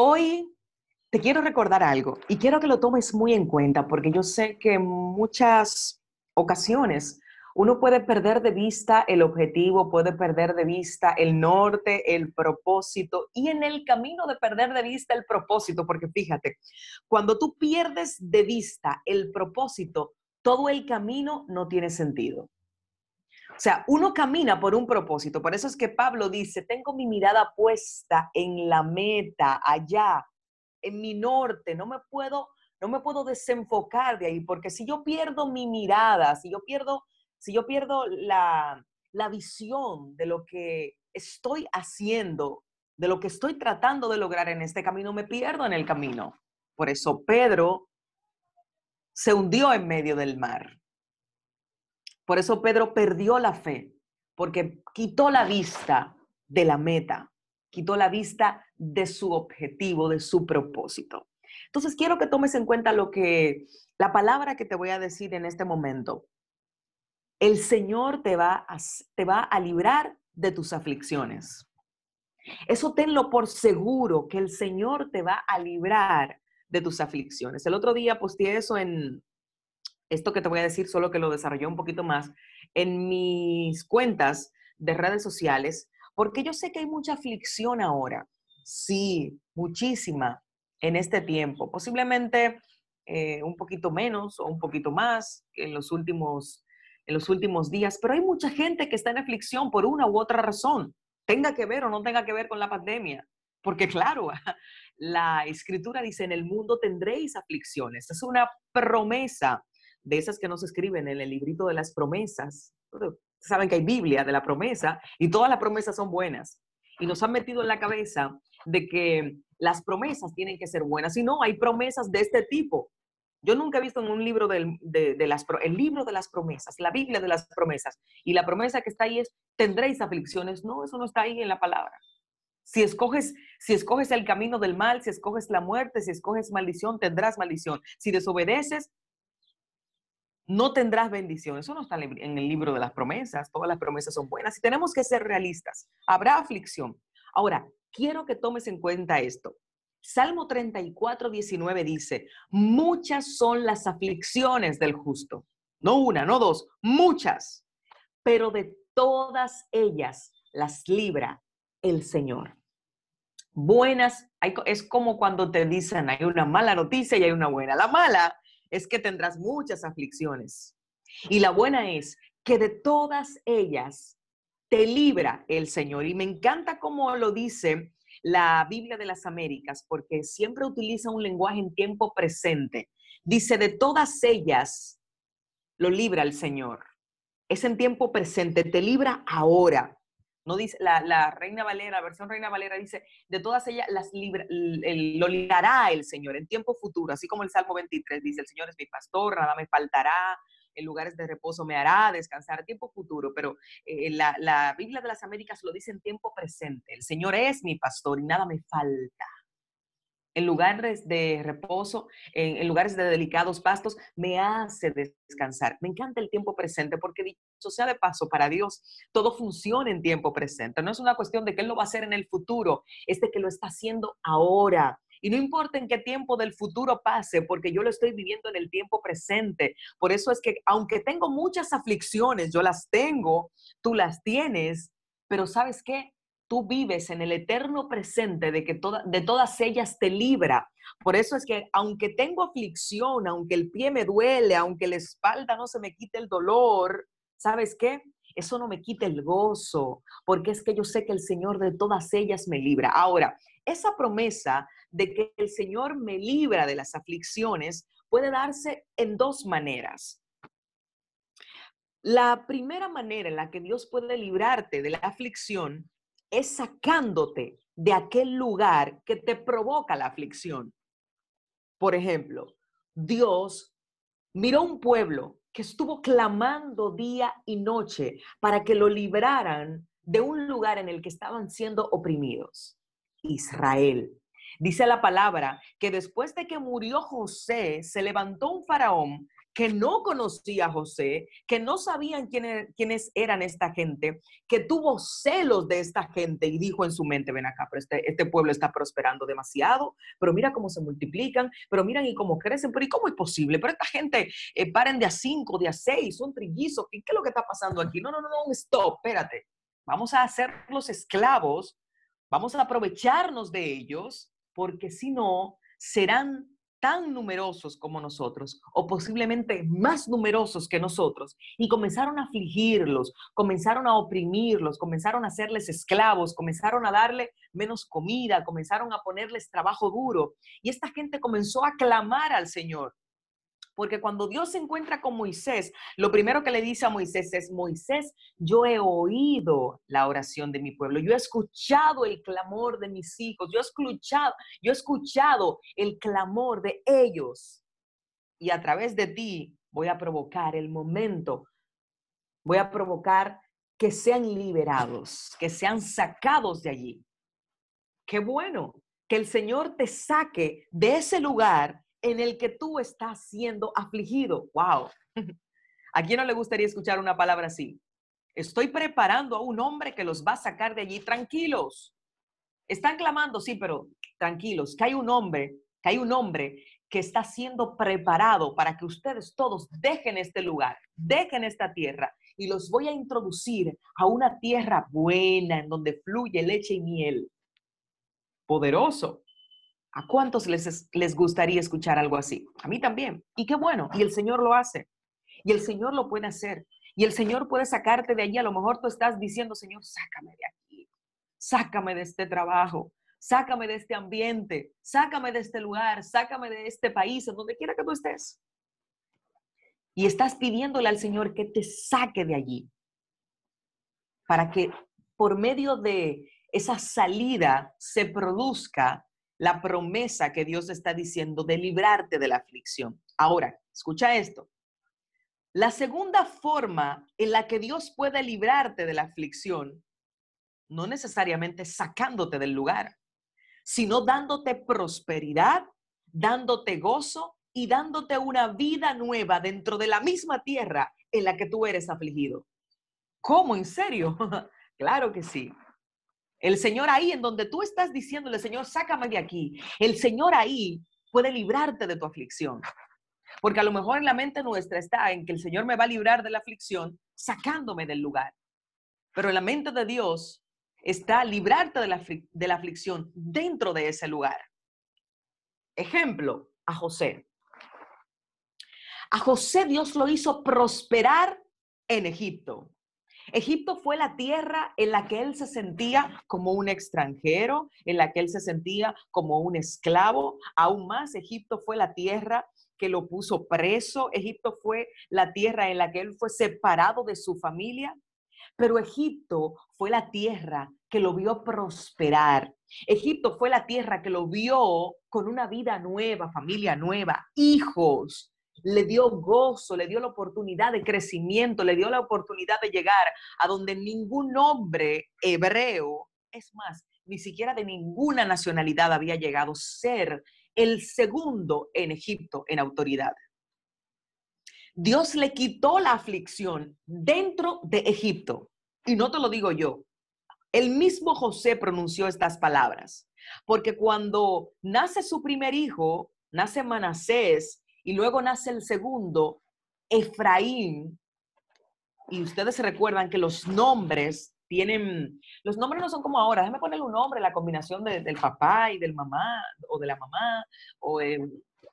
Hoy te quiero recordar algo y quiero que lo tomes muy en cuenta porque yo sé que en muchas ocasiones uno puede perder de vista el objetivo, puede perder de vista el norte, el propósito y en el camino de perder de vista el propósito, porque fíjate, cuando tú pierdes de vista el propósito, todo el camino no tiene sentido. O sea, uno camina por un propósito. Por eso es que Pablo dice, tengo mi mirada puesta en la meta, allá, en mi norte. No me puedo, no me puedo desenfocar de ahí, porque si yo pierdo mi mirada, si yo pierdo, si yo pierdo la, la visión de lo que estoy haciendo, de lo que estoy tratando de lograr en este camino, me pierdo en el camino. Por eso Pedro se hundió en medio del mar. Por eso Pedro perdió la fe, porque quitó la vista de la meta, quitó la vista de su objetivo, de su propósito. Entonces quiero que tomes en cuenta lo que la palabra que te voy a decir en este momento. El Señor te va a, te va a librar de tus aflicciones. Eso tenlo por seguro que el Señor te va a librar de tus aflicciones. El otro día posteé eso en, esto que te voy a decir, solo que lo desarrollé un poquito más, en mis cuentas de redes sociales, porque yo sé que hay mucha aflicción ahora. Sí, muchísima en este tiempo. Posiblemente eh, un poquito menos o un poquito más en los últimos en los últimos días, pero hay mucha gente que está en aflicción por una u otra razón, tenga que ver o no tenga que ver con la pandemia. Porque claro, la escritura dice, en el mundo tendréis aflicciones. Es una promesa de esas que no se escriben en el librito de las promesas. Saben que hay Biblia de la promesa y todas las promesas son buenas. Y nos han metido en la cabeza de que las promesas tienen que ser buenas. Y no, hay promesas de este tipo. Yo nunca he visto en un libro del, de, las, el libro de las promesas, la Biblia de las promesas. Y la promesa que está ahí es, tendréis aflicciones. No, eso no está ahí en la palabra. Si escoges, si escoges el camino del mal, si escoges la muerte, si escoges maldición, tendrás maldición. Si desobedeces, no tendrás bendición. Eso no está en el libro de las promesas. Todas las promesas son buenas y tenemos que ser realistas. Habrá aflicción. Ahora, quiero que tomes en cuenta esto. Salmo 34, 19 dice, muchas son las aflicciones del justo. No una, no dos, muchas. Pero de todas ellas las libra el Señor. Buenas, es como cuando te dicen hay una mala noticia y hay una buena. La mala es que tendrás muchas aflicciones. Y la buena es que de todas ellas te libra el Señor. Y me encanta cómo lo dice la Biblia de las Américas, porque siempre utiliza un lenguaje en tiempo presente. Dice, de todas ellas lo libra el Señor. Es en tiempo presente, te libra ahora. No dice, la, Reina Valera, la versión Reina Valera dice, de todas ellas las lo librará el Señor en tiempo futuro, así como el Salmo 23 dice, el Señor es mi pastor, nada me faltará, en lugares de reposo me hará descansar, tiempo futuro, pero eh, la, la Biblia de las Américas lo dice en tiempo presente, el Señor es mi pastor y nada me falta en lugares de reposo, en, lugares de delicados pastos, me hace descansar. Me encanta el tiempo presente porque dicho sea de paso, para Dios todo funciona en tiempo presente. No es una cuestión de que Él lo va a hacer en el futuro, es de que lo está haciendo ahora. Y no importa en qué tiempo del futuro pase, porque yo lo estoy viviendo en el tiempo presente. Por eso es que aunque tengo muchas aflicciones, yo las tengo, tú las tienes, pero ¿sabes qué? Tú vives en el eterno presente de que de todas ellas te libra. Por eso es que aunque tengo aflicción, aunque el pie me duele, aunque la espalda no se me quite el dolor, ¿sabes qué? Eso no me quita el gozo, porque es que yo sé que el Señor de todas ellas me libra. Ahora, esa promesa de que el Señor me libra de las aflicciones puede darse en dos maneras. La primera manera en la que Dios puede librarte de la aflicción es sacándote de aquel lugar que te provoca la aflicción. Por ejemplo, Dios miró un pueblo que estuvo clamando día y noche para que lo libraran de un lugar en el que estaban siendo oprimidos. Israel. Dice la palabra que después de que murió José, se levantó un faraón que no conocía a José, que no sabían quién, quiénes eran esta gente, que tuvo celos de esta gente y dijo en su mente, ven acá, pero este, este pueblo está prosperando demasiado, pero mira cómo se multiplican, pero miran y cómo crecen, pero ¿y cómo es posible? Pero esta gente eh, paren de a cinco, de a seis, son trillizos, ¿qué, ¿qué es lo que está pasando aquí? No, no, no, no, stop, espérate. Vamos a hacerlos esclavos, vamos a aprovecharnos de ellos, porque si no, serán tan numerosos como nosotros, o posiblemente más numerosos que nosotros, y comenzaron a afligirlos, comenzaron a oprimirlos, comenzaron a hacerles esclavos, comenzaron a darle menos comida, comenzaron a ponerles trabajo duro, y esta gente comenzó a clamar al Señor. Porque cuando Dios se encuentra con Moisés, lo primero que le dice a Moisés es, Moisés, yo he oído la oración de mi pueblo, yo he escuchado el clamor de mis hijos, yo he escuchado, yo he escuchado el clamor de ellos. Y a través de ti voy a provocar el momento, voy a provocar que sean liberados, que sean sacados de allí. Qué bueno que el Señor te saque de ese lugar en el que tú estás siendo afligido. ¡Wow! ¿A quién no le gustaría escuchar una palabra así? Estoy preparando a un hombre que los va a sacar de allí tranquilos. Están clamando, sí, pero tranquilos, que hay un hombre, que hay un hombre que está siendo preparado para que ustedes todos dejen este lugar, dejen esta tierra y los voy a introducir a una tierra buena en donde fluye leche y miel. Poderoso. ¿A cuántos les, les gustaría escuchar algo así? A mí también. Y qué bueno. Y el Señor lo hace. Y el Señor lo puede hacer. Y el Señor puede sacarte de allí. A lo mejor tú estás diciendo, Señor, sácame de aquí. Sácame de este trabajo. Sácame de este ambiente. Sácame de este lugar. Sácame de este país, en donde quiera que tú estés. Y estás pidiéndole al Señor que te saque de allí. Para que por medio de esa salida se produzca la promesa que Dios está diciendo de librarte de la aflicción. Ahora, escucha esto. La segunda forma en la que Dios puede librarte de la aflicción, no necesariamente sacándote del lugar, sino dándote prosperidad, dándote gozo y dándote una vida nueva dentro de la misma tierra en la que tú eres afligido. ¿Cómo? ¿En serio? claro que sí. El Señor ahí, en donde tú estás diciéndole, Señor, sácame de aquí. El Señor ahí puede librarte de tu aflicción. Porque a lo mejor en la mente nuestra está en que el Señor me va a librar de la aflicción sacándome del lugar. Pero en la mente de Dios está librarte de la, de la aflicción dentro de ese lugar. Ejemplo, a José. A José Dios lo hizo prosperar en Egipto. Egipto fue la tierra en la que él se sentía como un extranjero, en la que él se sentía como un esclavo. Aún más, Egipto fue la tierra que lo puso preso. Egipto fue la tierra en la que él fue separado de su familia. Pero Egipto fue la tierra que lo vio prosperar. Egipto fue la tierra que lo vio con una vida nueva, familia nueva, hijos, le dio gozo, le dio la oportunidad de crecimiento, le dio la oportunidad de llegar a donde ningún hombre hebreo, es más, ni siquiera de ninguna nacionalidad había llegado, ser el segundo en Egipto en autoridad. Dios le quitó la aflicción dentro de Egipto. Y no te lo digo yo. El mismo José pronunció estas palabras. Porque cuando nace su primer hijo, nace Manasés, y luego nace el segundo, Efraín. Y ustedes recuerdan que los nombres tienen, los nombres no son como ahora, déjame ponerle un nombre, la combinación del papá y del mamá, o de la mamá, o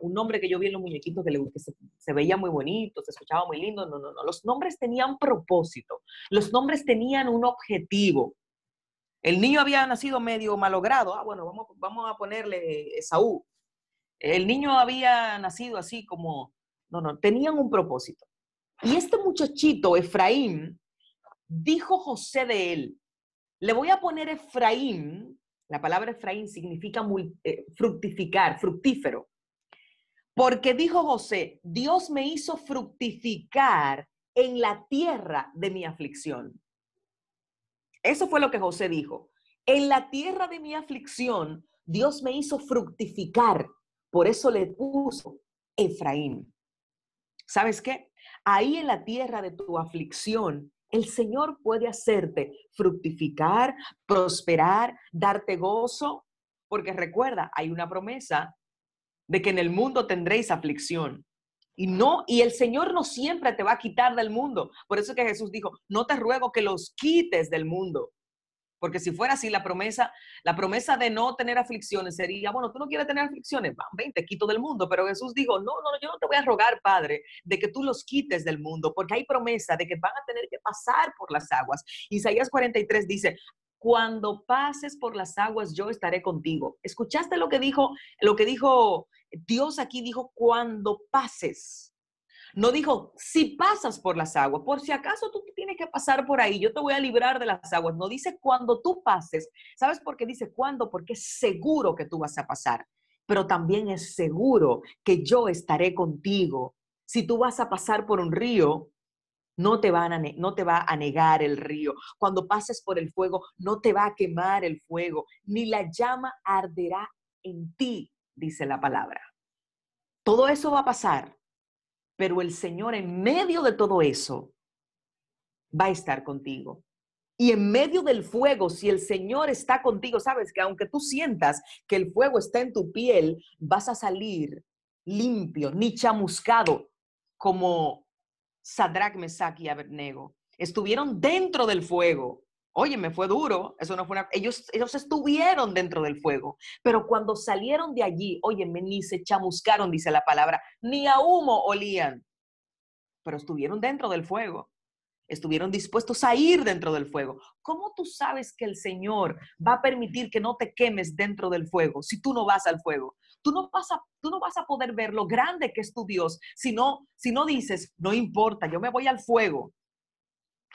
un nombre que yo vi en los muñequitos que, se, se, veía muy bonito, se escuchaba muy lindo. No, no, no. Los nombres tenían propósito, los nombres tenían un objetivo. El niño había nacido medio malogrado. Ah, bueno, vamos, vamos a ponerle Esaú el niño había nacido así como, no, no, tenían un propósito. Y este muchachito, Efraín, dijo José de él, le voy a poner Efraín, la palabra Efraín significa eh, fructificar, fructífero, porque dijo José, Dios me hizo fructificar en la tierra de mi aflicción. Eso fue lo que José dijo. En la tierra de mi aflicción, Dios me hizo fructificar por eso le puso Efraín. ¿Sabes qué? Ahí en la tierra de tu aflicción, el Señor puede hacerte fructificar, prosperar, darte gozo, porque recuerda, hay una promesa de que en el mundo tendréis aflicción. Y no, y el Señor no siempre te va a quitar del mundo. Por eso que Jesús dijo, no te ruego que los quites del mundo. Porque si fuera así, la promesa, la promesa de no tener aflicciones sería, bueno, tú no quieres tener aflicciones, ven, te quito del mundo. Pero Jesús dijo, no, no, yo no te voy a rogar, Padre, de que tú los quites del mundo, porque hay promesa de que van a tener que pasar por las aguas. Isaías 43 dice, cuando pases por las aguas, yo estaré contigo. ¿Escuchaste lo que dijo, lo que dijo Dios aquí? Dijo, cuando pases. No dijo, si pasas por las aguas, por si acaso tú tienes que pasar por ahí, yo te voy a librar de las aguas. No dice cuando tú pases. ¿Sabes por qué dice cuándo? Porque es seguro que tú vas a pasar, pero también es seguro que yo estaré contigo. Si tú vas a pasar por un río, no te, va a negar el río. Cuando pases por el fuego, no te va a quemar el fuego, ni la llama arderá en ti, dice la palabra. Todo eso va a pasar, pero el Señor en medio de todo eso va a estar contigo. Y en medio del fuego, si el Señor está contigo, sabes que aunque tú sientas que el fuego está en tu piel, vas a salir limpio, ni chamuscado, como Sadrach, Mesach y Abednego. Estuvieron dentro del fuego, Oye, me fue duro, eso no fue una... Ellos, ellos estuvieron dentro del fuego, pero cuando salieron de allí, oye, ni se chamuscaron, dice la palabra, ni a humo olían, pero estuvieron dentro del fuego, estuvieron dispuestos a ir dentro del fuego. ¿Cómo tú sabes que el Señor va a permitir que no te quemes dentro del fuego si tú no vas al fuego? Tú no vas a, tú no vas a poder ver lo grande que es tu Dios si no, si no dices, no importa, yo me voy al fuego,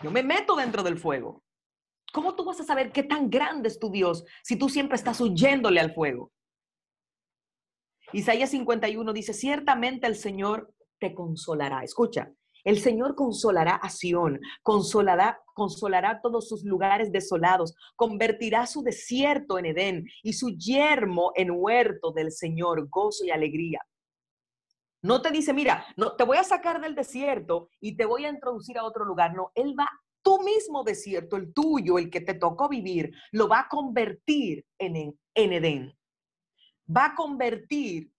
yo me meto dentro del fuego. ¿Cómo tú vas a saber qué tan grande es tu Dios si tú siempre estás huyéndole al fuego? Isaías 51 dice, ciertamente el Señor te consolará. Escucha, el Señor consolará a Sión, consolará, consolará todos sus lugares desolados, convertirá su desierto en Edén y su yermo en huerto del Señor, gozo y alegría. No te dice, mira, no te voy a sacar del desierto y te voy a introducir a otro lugar. No, Él va tu mismo desierto, el tuyo, el que te tocó vivir, lo va a convertir en, en Edén. Va a convertir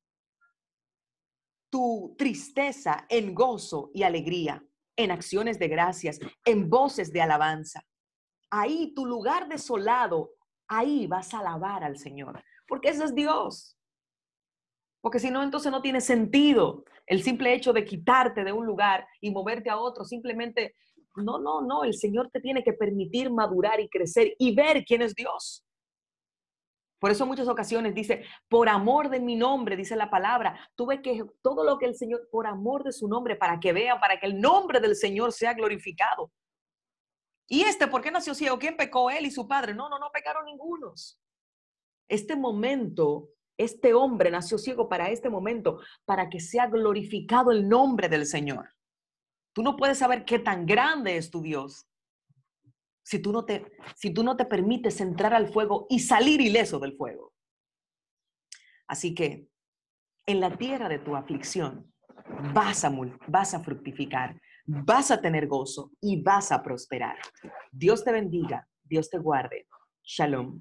tu tristeza en gozo y alegría, en acciones de gracias, en voces de alabanza. Ahí, tu lugar desolado, ahí vas a alabar al Señor, porque ese es Dios. Porque si no, entonces no tiene sentido el simple hecho de quitarte de un lugar y moverte a otro, simplemente no, no, no, el Señor te tiene que permitir madurar y crecer y ver quién es Dios. Por eso en muchas ocasiones dice, por amor de mi nombre, dice la palabra, tuve que todo lo que el Señor, por amor de su nombre, para que vean, para que el nombre del Señor sea glorificado. ¿Y este por qué nació ciego? ¿Quién pecó? Él y su padre. No, no, no pecaron ningunos. Este momento, este hombre nació ciego para este momento, para que sea glorificado el nombre del Señor. Tú no puedes saber qué tan grande es tu Dios si tú no te, si tú no te permites entrar al fuego y salir ileso del fuego. Así que en la tierra de tu aflicción vas a, vas a fructificar, vas a tener gozo y vas a prosperar. Dios te bendiga, Dios te guarde. Shalom.